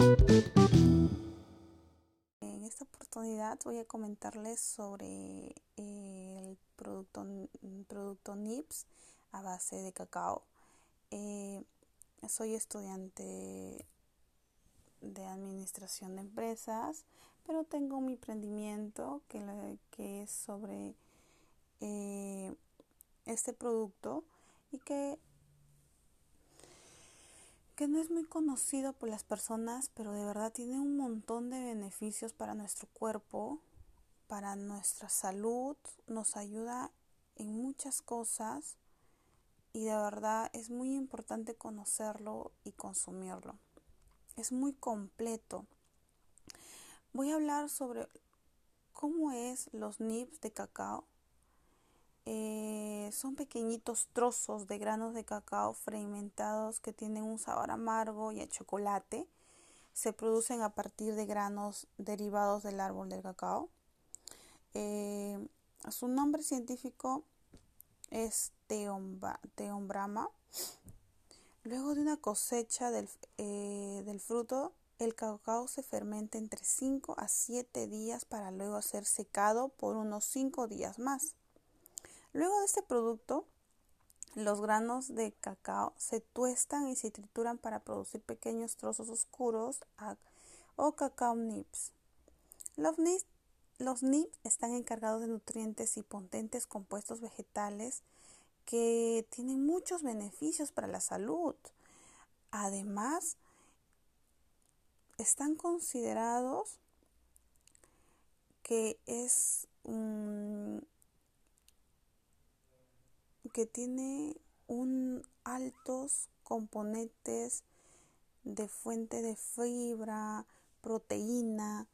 En esta oportunidad voy a comentarles sobre el producto, producto NIPS a base de cacao. Eh, soy estudiante de administración de empresas, pero tengo mi emprendimiento que, que es sobre eh, este producto y que, que no es muy conocido por las personas, pero de verdad tiene un montón de beneficios para nuestro cuerpo, para nuestra salud, nos ayuda en muchas cosas y de verdad es muy importante conocerlo y consumirlo. Es muy completo. Voy a hablar sobre cómo es los nips de cacao. Eh, son pequeñitos trozos de granos de cacao fermentados que tienen un sabor amargo y a chocolate. Se producen a partir de granos derivados del árbol del cacao. Eh, su nombre científico es teombrama. Luego de una cosecha del, eh, del, fruto, el cacao se fermenta entre 5 a 7 días para luego ser secado por unos 5 días más. Luego de este producto, los granos de cacao se tuestan y se trituran para producir pequeños trozos oscuros o cacao nips. Los NIPS están encargados de nutrientes y potentes compuestos vegetales que tienen muchos beneficios para la salud. Además, están considerados que es que tiene un altos componentes de fuente de fibra, proteína,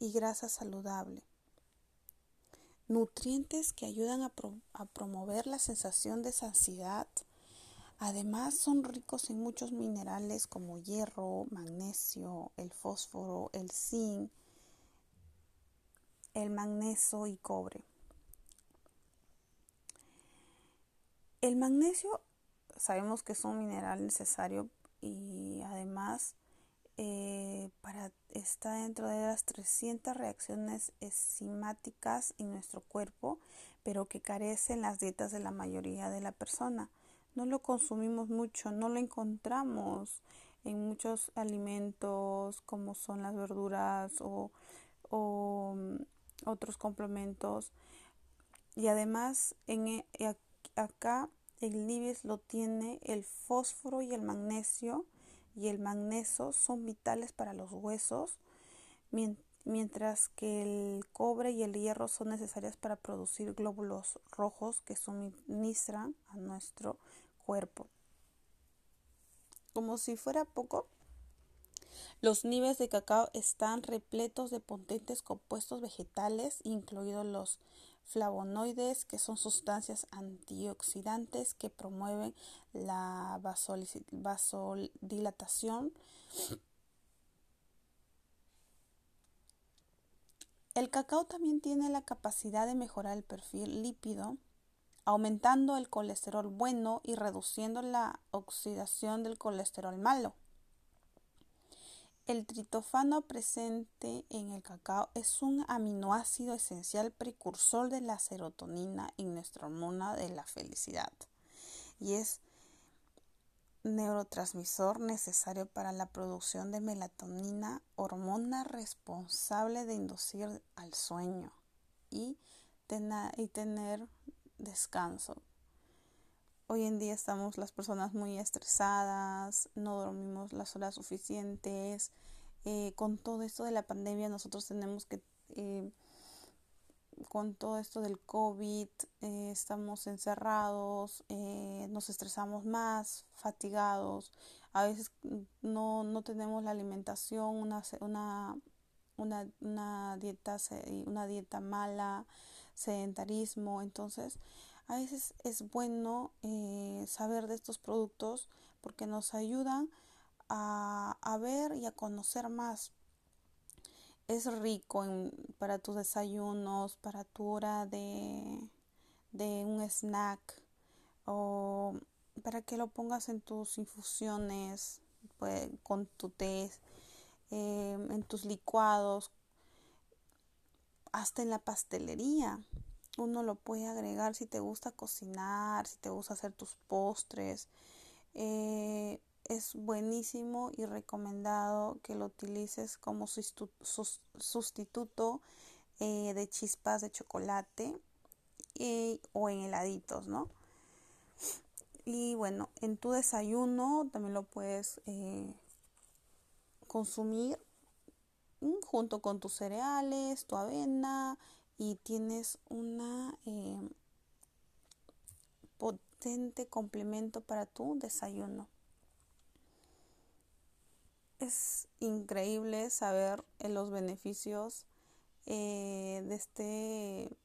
y grasa saludable. Nutrientes que ayudan a, promover la sensación de saciedad. Además son ricos en muchos minerales como hierro, magnesio, el fósforo, el zinc, el magnesio y cobre. El magnesio sabemos que es un mineral necesario y además eh, para, está dentro de las 300 reacciones enzimáticas en nuestro cuerpo, pero que carecen las dietas de la mayoría de la persona. No lo consumimos mucho, no lo encontramos en muchos alimentos como son las verduras o, mm, otros complementos. Y además en, e, acá el libes lo tiene el fósforo y el magnesio y el magnesio son vitales para los huesos, mientras que el cobre y el hierro son necesarios para producir glóbulos rojos que suministran a nuestro cuerpo. Como si fuera poco, los niveles de cacao están repletos de potentes compuestos vegetales, incluidos los flavonoides, que son sustancias antioxidantes que promueven la vasodilatación. El cacao también tiene la capacidad de mejorar el perfil lípido, aumentando el colesterol bueno y reduciendo la oxidación del colesterol malo. El tritofano presente en el cacao es un aminoácido esencial precursor de la serotonina en nuestra hormona de la felicidad y es neurotransmisor necesario para la producción de melatonina, hormona responsable de inducir al sueño y, y tener descanso. Hoy en día estamos las personas muy estresadas, no dormimos las horas suficientes. Eh, con todo esto de la pandemia nosotros tenemos que, eh, con todo esto del COVID, eh, estamos encerrados, nos estresamos más, fatigados. A veces no, no tenemos la alimentación, una, una, una, dieta, una dieta mala, sedentarismo. Entonces, a veces es bueno eh, saber de estos productos porque nos ayudan a, ver y a conocer más. Es rico para tus desayunos, para tu hora de, de un snack o para que lo pongas en tus infusiones pues, con tu té. em, en tus licuados, hasta en la pastelería. Uno lo puede agregar si te gusta cocinar, si te gusta hacer tus postres. Eh, es buenísimo y recomendado que lo utilices como sustituto eh, de chispas de chocolate eh, o en heladitos, ¿no? Y bueno, en tu desayuno también lo puedes consumir mm, junto con tus cereales, tu avena y tienes una potente complemento para tu desayuno. Es increíble saber los beneficios eh, de este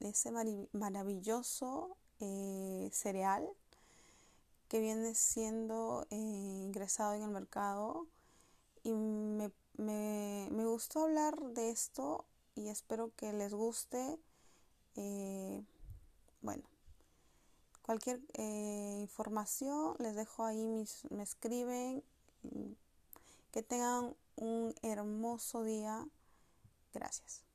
ese maravilloso eh, cereal que viene siendo eh, ingresado en el mercado y me, me, me, gustó hablar de esto espero que les guste bueno cualquier información les dejo ahí mis, me escriben que tengan un hermoso día Gracias.